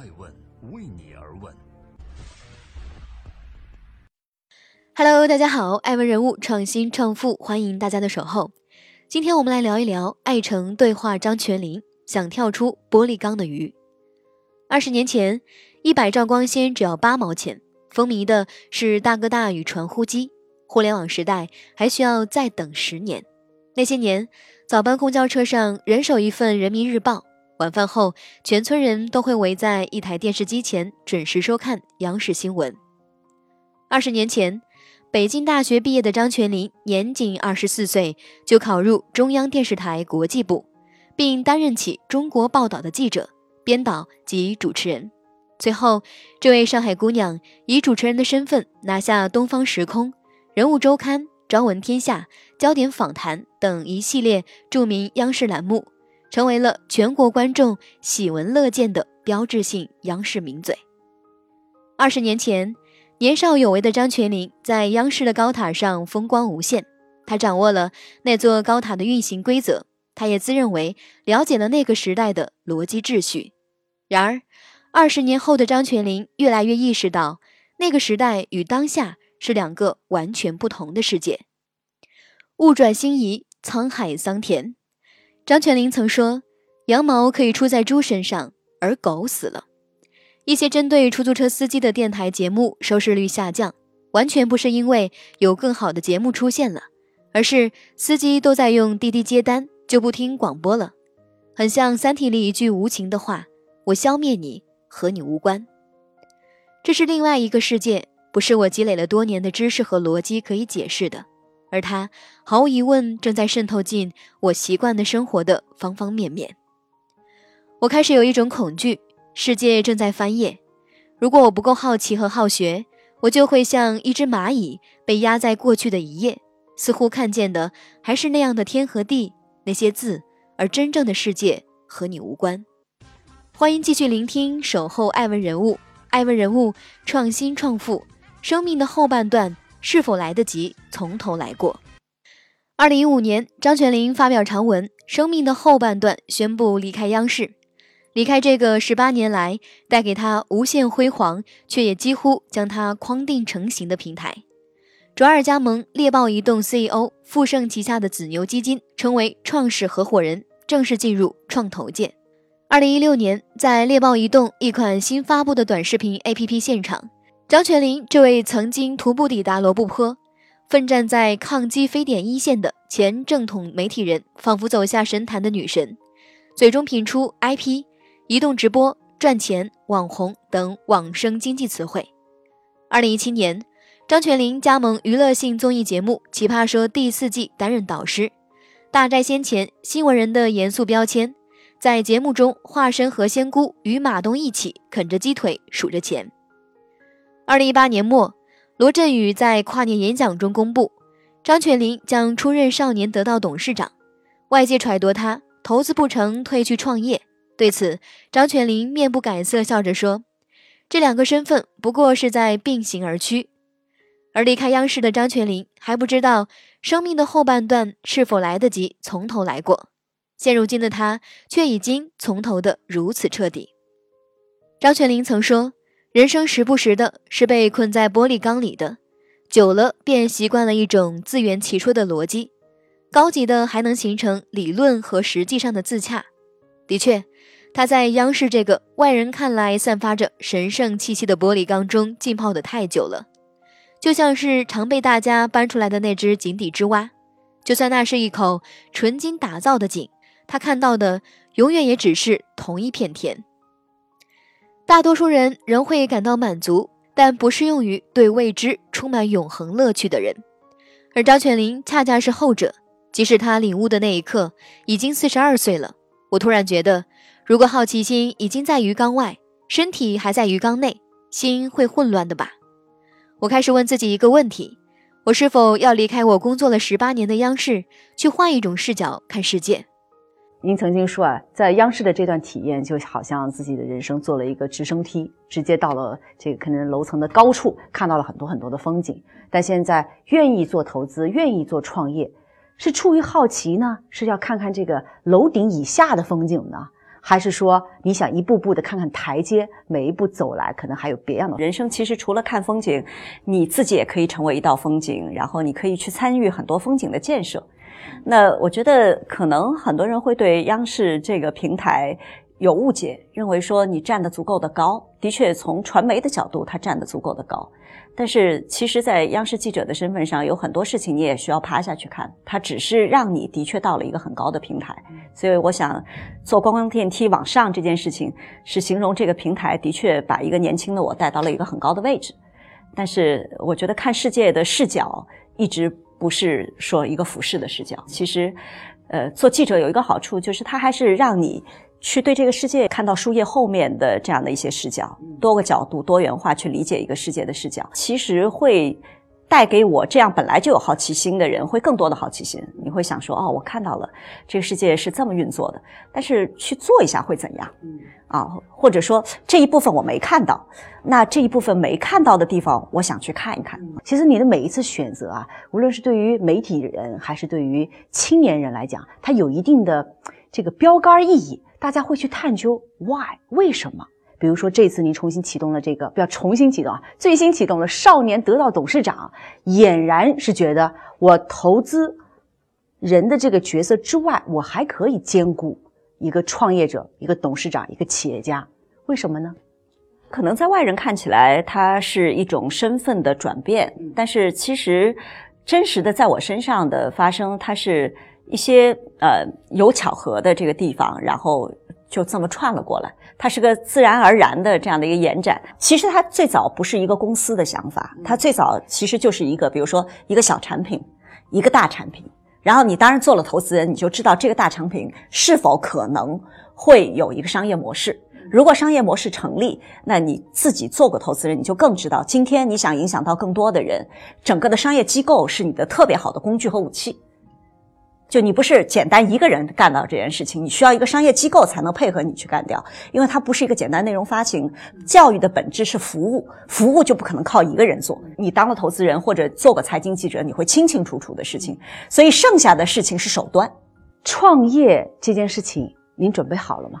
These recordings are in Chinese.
爱问为你而问。Hello，大家好，爱问人物创新创富，欢迎大家的守候。今天我们来聊一聊爱城对话张泉灵，想跳出玻璃缸的鱼。二十年前，一百兆光纤只要八毛钱，风靡的是大哥大与传呼机。互联网时代还需要再等十年。那些年，早班公交车上人手一份人民日报，晚饭后全村人都会围在一台电视机前准时收看央视新闻。二十年前，北京大学毕业的张泉灵年仅二十四岁就考入中央电视台国际部，并担任起《中国报道》的记者、编导及主持人。最后，这位上海姑娘以主持人的身份拿下《东方时空》。人物周刊、朝闻天下、焦点访谈等一系列著名央视栏目，成为了全国观众喜闻乐见的标志性央视名嘴。二十年前，年少有为的张泉灵在央视的高塔上风光无限，他掌握了那座高塔的运行规则，他也自认为了解了那个时代的逻辑秩序。然而，二十年后的张泉灵越来越意识到，那个时代与当下。是两个完全不同的世界。物转星移，沧海桑田。张泉灵曾说：“羊毛可以出在猪身上，而狗死了。”一些针对出租车司机的电台节目收视率下降，完全不是因为有更好的节目出现了，而是司机都在用滴滴接单，就不听广播了。很像《三体》里一句无情的话：“我消灭你，和你无关。”这是另外一个世界。不是我积累了多年的知识和逻辑可以解释的，而它毫无疑问正在渗透进我习惯的生活的方方面面。我开始有一种恐惧，世界正在翻页。如果我不够好奇和好学，我就会像一只蚂蚁被压在过去的一页，似乎看见的还是那样的天和地那些字，而真正的世界和你无关。欢迎继续聆听《守候爱问人物》，爱问人物创新创富。生命的后半段是否来得及从头来过？二零一五年，张泉灵发表长文《生命的后半段》，宣布离开央视，离开这个十八年来带给他无限辉煌，却也几乎将他框定成型的平台。转而加盟猎豹移动 CEO，富盛旗下的紫牛基金，成为创始合伙人，正式进入创投界。二零一六年，在猎豹移动一款新发布的短视频 APP 现场。张泉灵这位曾经徒步抵达罗布泊、奋战在抗击非典一线的前正统媒体人，仿佛走下神坛的女神，嘴中品出 IP、移动直播、赚钱、网红等网生经济词汇。二零一七年，张泉灵加盟娱乐性综艺节目《奇葩说》第四季，担任导师，大寨先前新闻人的严肃标签，在节目中化身何仙姑，与马东一起啃着鸡腿数着钱。二零一八年末，罗振宇在跨年演讲中公布，张泉灵将出任少年得道董事长。外界揣度他投资不成，退去创业。对此，张泉灵面不改色，笑着说：“这两个身份不过是在并行而趋。”而离开央视的张泉灵还不知道生命的后半段是否来得及从头来过。现如今的他却已经从头的如此彻底。张泉灵曾说。人生时不时的是被困在玻璃缸里的，久了便习惯了一种自圆其说的逻辑，高级的还能形成理论和实际上的自洽。的确，他在央视这个外人看来散发着神圣气息的玻璃缸中浸泡的太久了，就像是常被大家搬出来的那只井底之蛙。就算那是一口纯金打造的井，他看到的永远也只是同一片天。大多数人仍会感到满足，但不适用于对未知充满永恒乐趣的人。而张泉灵恰恰是后者。即使他领悟的那一刻已经四十二岁了，我突然觉得，如果好奇心已经在鱼缸外，身体还在鱼缸内，心会混乱的吧？我开始问自己一个问题：我是否要离开我工作了十八年的央视，去换一种视角看世界？您曾经说啊，在央视的这段体验，就好像自己的人生坐了一个直升梯，直接到了这个可能楼层的高处，看到了很多很多的风景。但现在愿意做投资，愿意做创业，是出于好奇呢，是要看看这个楼顶以下的风景呢？还是说你想一步步的看看台阶，每一步走来可能还有别样的人生？其实除了看风景，你自己也可以成为一道风景，然后你可以去参与很多风景的建设。那我觉得可能很多人会对央视这个平台有误解，认为说你站得足够的高。的确，从传媒的角度，它站得足够的高。但是，其实，在央视记者的身份上，有很多事情你也需要趴下去看。它只是让你的确到了一个很高的平台。所以，我想坐观光电梯往上这件事情，是形容这个平台的确把一个年轻的我带到了一个很高的位置。但是，我觉得看世界的视角一直不是说一个俯视的视角。其实，呃，做记者有一个好处，就是它还是让你。去对这个世界看到书页后面的这样的一些视角，多个角度、多元化去理解一个世界的视角，其实会带给我这样本来就有好奇心的人会更多的好奇心。你会想说：“哦，我看到了这个世界是这么运作的。”但是去做一下会怎样？啊，或者说这一部分我没看到，那这一部分没看到的地方，我想去看一看。其实你的每一次选择啊，无论是对于媒体人还是对于青年人来讲，它有一定的这个标杆意义。大家会去探究 why 为什么？比如说这次您重新启动了这个，不要重新启动啊，最新启动了少年得到董事长，俨然是觉得我投资人的这个角色之外，我还可以兼顾一个创业者、一个董事长、一个企业家。为什么呢？可能在外人看起来，它是一种身份的转变，但是其实真实的在我身上的发生，它是。一些呃有巧合的这个地方，然后就这么串了过来。它是个自然而然的这样的一个延展。其实它最早不是一个公司的想法，它最早其实就是一个，比如说一个小产品，一个大产品。然后你当然做了投资人，你就知道这个大产品是否可能会有一个商业模式。如果商业模式成立，那你自己做过投资人，你就更知道，今天你想影响到更多的人，整个的商业机构是你的特别好的工具和武器。就你不是简单一个人干到这件事情，你需要一个商业机构才能配合你去干掉，因为它不是一个简单内容发行。教育的本质是服务，服务就不可能靠一个人做。你当了投资人或者做过财经记者，你会清清楚楚的事情。所以剩下的事情是手段。创业这件事情，您准备好了吗？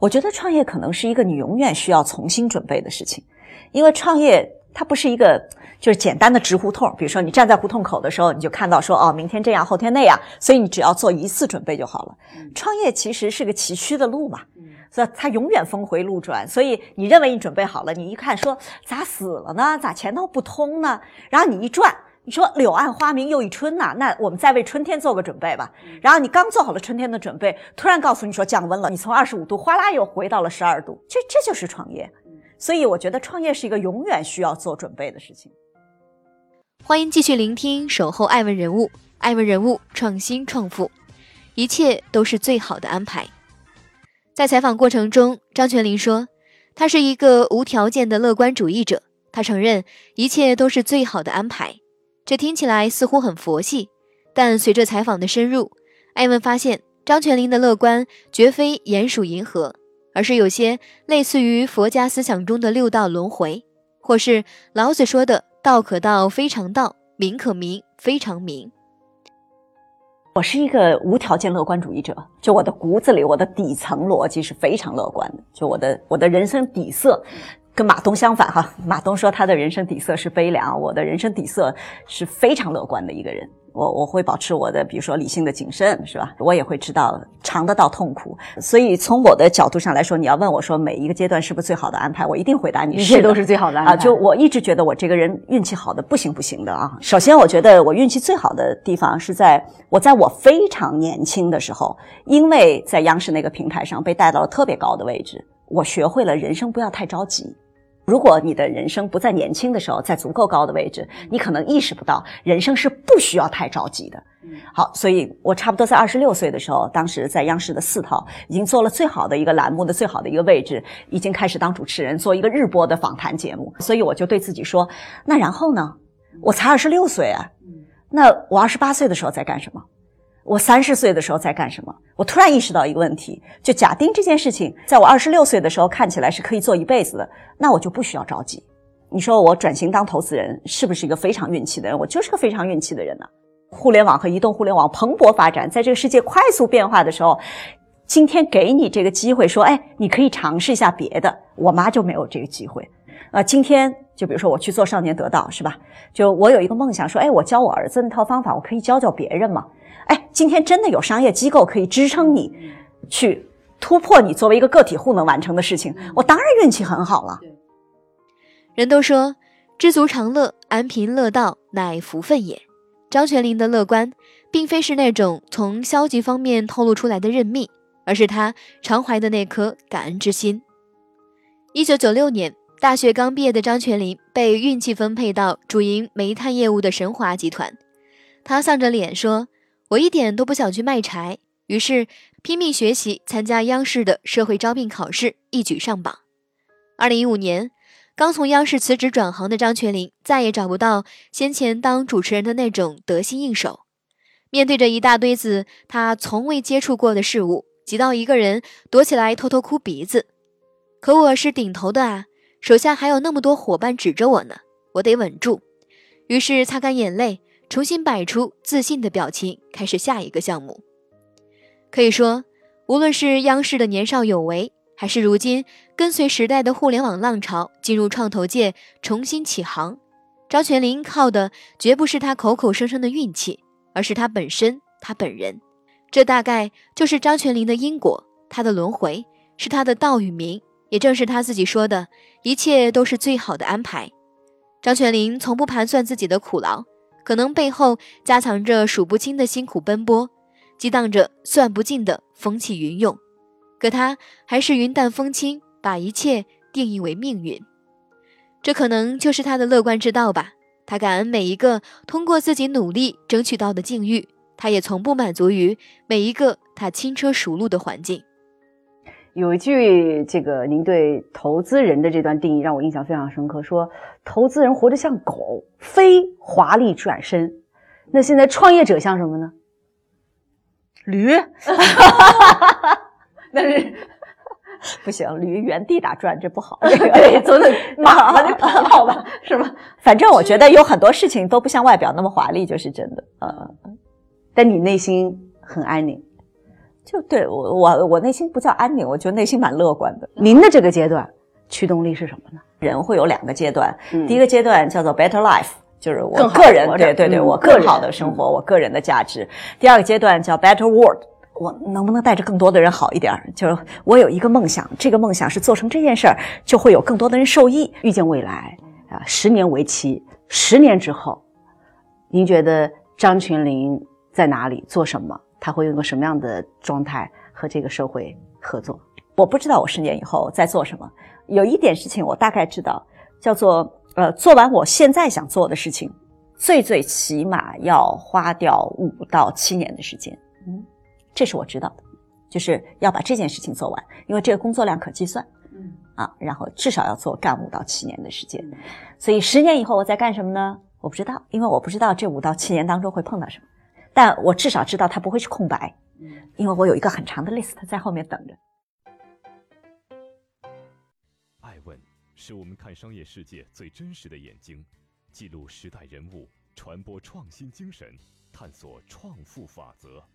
我觉得创业可能是一个你永远需要重新准备的事情，因为创业。它不是一个就是简单的直胡同，比如说你站在胡同口的时候，你就看到说哦，明天这样，后天那样，所以你只要做一次准备就好了。创业其实是个崎岖的路嘛，所以它永远峰回路转。所以你认为你准备好了，你一看说咋死了呢？咋前头不通呢？然后你一转，你说柳暗花明又一春呐，那我们再为春天做个准备吧。然后你刚做好了春天的准备，突然告诉你说降温了，你从二十五度哗啦又回到了十二度，这这就是创业。所以我觉得创业是一个永远需要做准备的事情。欢迎继续聆听《守候爱问人物》，爱问人物创新创富，一切都是最好的安排。在采访过程中，张泉灵说，他是一个无条件的乐观主义者。他承认一切都是最好的安排，这听起来似乎很佛系，但随着采访的深入，艾文发现张泉灵的乐观绝非鼹鼠银河。而是有些类似于佛家思想中的六道轮回，或是老子说的“道可道，非常道；名可名，非常名”。我是一个无条件乐观主义者，就我的骨子里，我的底层逻辑是非常乐观的。就我的我的人生底色，跟马东相反哈。马东说他的人生底色是悲凉，我的人生底色是非常乐观的一个人。我我会保持我的，比如说理性的谨慎，是吧？我也会知道尝得到痛苦，所以从我的角度上来说，你要问我说每一个阶段是不是最好的安排，我一定回答你，一切都是最好的安排。啊，就我一直觉得我这个人运气好的不行不行的啊。首先，我觉得我运气最好的地方是在我在我非常年轻的时候，因为在央视那个平台上被带到了特别高的位置，我学会了人生不要太着急。如果你的人生不在年轻的时候，在足够高的位置，你可能意识不到人生是不需要太着急的。好，所以我差不多在二十六岁的时候，当时在央视的四套已经做了最好的一个栏目的最好的一个位置，已经开始当主持人，做一个日播的访谈节目。所以我就对自己说：那然后呢？我才二十六岁啊，那我二十八岁的时候在干什么？我三十岁的时候在干什么？我突然意识到一个问题：就假定这件事情在我二十六岁的时候看起来是可以做一辈子的，那我就不需要着急。你说我转型当投资人是不是一个非常运气的人？我就是个非常运气的人呢。互联网和移动互联网蓬勃发展，在这个世界快速变化的时候，今天给你这个机会，说，哎，你可以尝试一下别的。我妈就没有这个机会。啊，今天就比如说我去做少年得道，是吧？就我有一个梦想，说，哎，我教我儿子那套方法，我可以教教别人嘛。哎，今天真的有商业机构可以支撑你去突破你作为一个个体户能完成的事情，我当然运气很好了。人都说知足常乐，安贫乐道乃福分也。张泉灵的乐观，并非是那种从消极方面透露出来的认命，而是他常怀的那颗感恩之心。一九九六年，大学刚毕业的张泉灵被运气分配到主营煤炭业务的神华集团，他丧着脸说。我一点都不想去卖柴，于是拼命学习，参加央视的社会招聘考试，一举上榜。二零一五年，刚从央视辞职转行的张泉灵，再也找不到先前当主持人的那种得心应手。面对着一大堆子他从未接触过的事物，急到一个人躲起来偷偷哭鼻子。可我是顶头的啊，手下还有那么多伙伴指着我呢，我得稳住。于是擦干眼泪。重新摆出自信的表情，开始下一个项目。可以说，无论是央视的年少有为，还是如今跟随时代的互联网浪潮进入创投界重新起航，张泉灵靠的绝不是他口口声声的运气，而是他本身，他本人。这大概就是张泉灵的因果，他的轮回，是他的道与名。也正是他自己说的，一切都是最好的安排。张泉灵从不盘算自己的苦劳。可能背后夹藏着数不清的辛苦奔波，激荡着算不尽的风起云涌，可他还是云淡风轻，把一切定义为命运。这可能就是他的乐观之道吧。他感恩每一个通过自己努力争取到的境遇，他也从不满足于每一个他轻车熟路的环境。有一句这个您对投资人的这段定义让我印象非常深刻，说投资人活得像狗，非华丽转身。那现在创业者像什么呢？驴。那是 不行，驴原地打转这不好。对，走走马嘛就跑跑吧，是吧？反正我觉得有很多事情都不像外表那么华丽，就是真的。嗯，但你内心很安宁。就对我我我内心不叫安宁，我觉得内心蛮乐观的。您的这个阶段驱动力是什么呢？人会有两个阶段，第一个阶段叫做 better life，就是我个人对对对，我更好的生活，我个人的价值。第二个阶段叫 better world，我能不能带着更多的人好一点？就是我有一个梦想，这个梦想是做成这件事儿，就会有更多的人受益。预见未来啊，十年为期，十年之后，您觉得张群林在哪里做什么？他会用个什么样的状态和这个社会合作？我不知道我十年以后在做什么。有一点事情我大概知道，叫做呃，做完我现在想做的事情，最最起码要花掉五到七年的时间。嗯，这是我知道的，就是要把这件事情做完，因为这个工作量可计算。嗯，啊，然后至少要做干五到七年的时间。所以十年以后我在干什么呢？我不知道，因为我不知道这五到七年当中会碰到什么。但我至少知道它不会是空白，因为我有一个很长的 list 在后面等着。爱问是我们看商业世界最真实的眼睛，记录时代人物，传播创新精神，探索创富法则。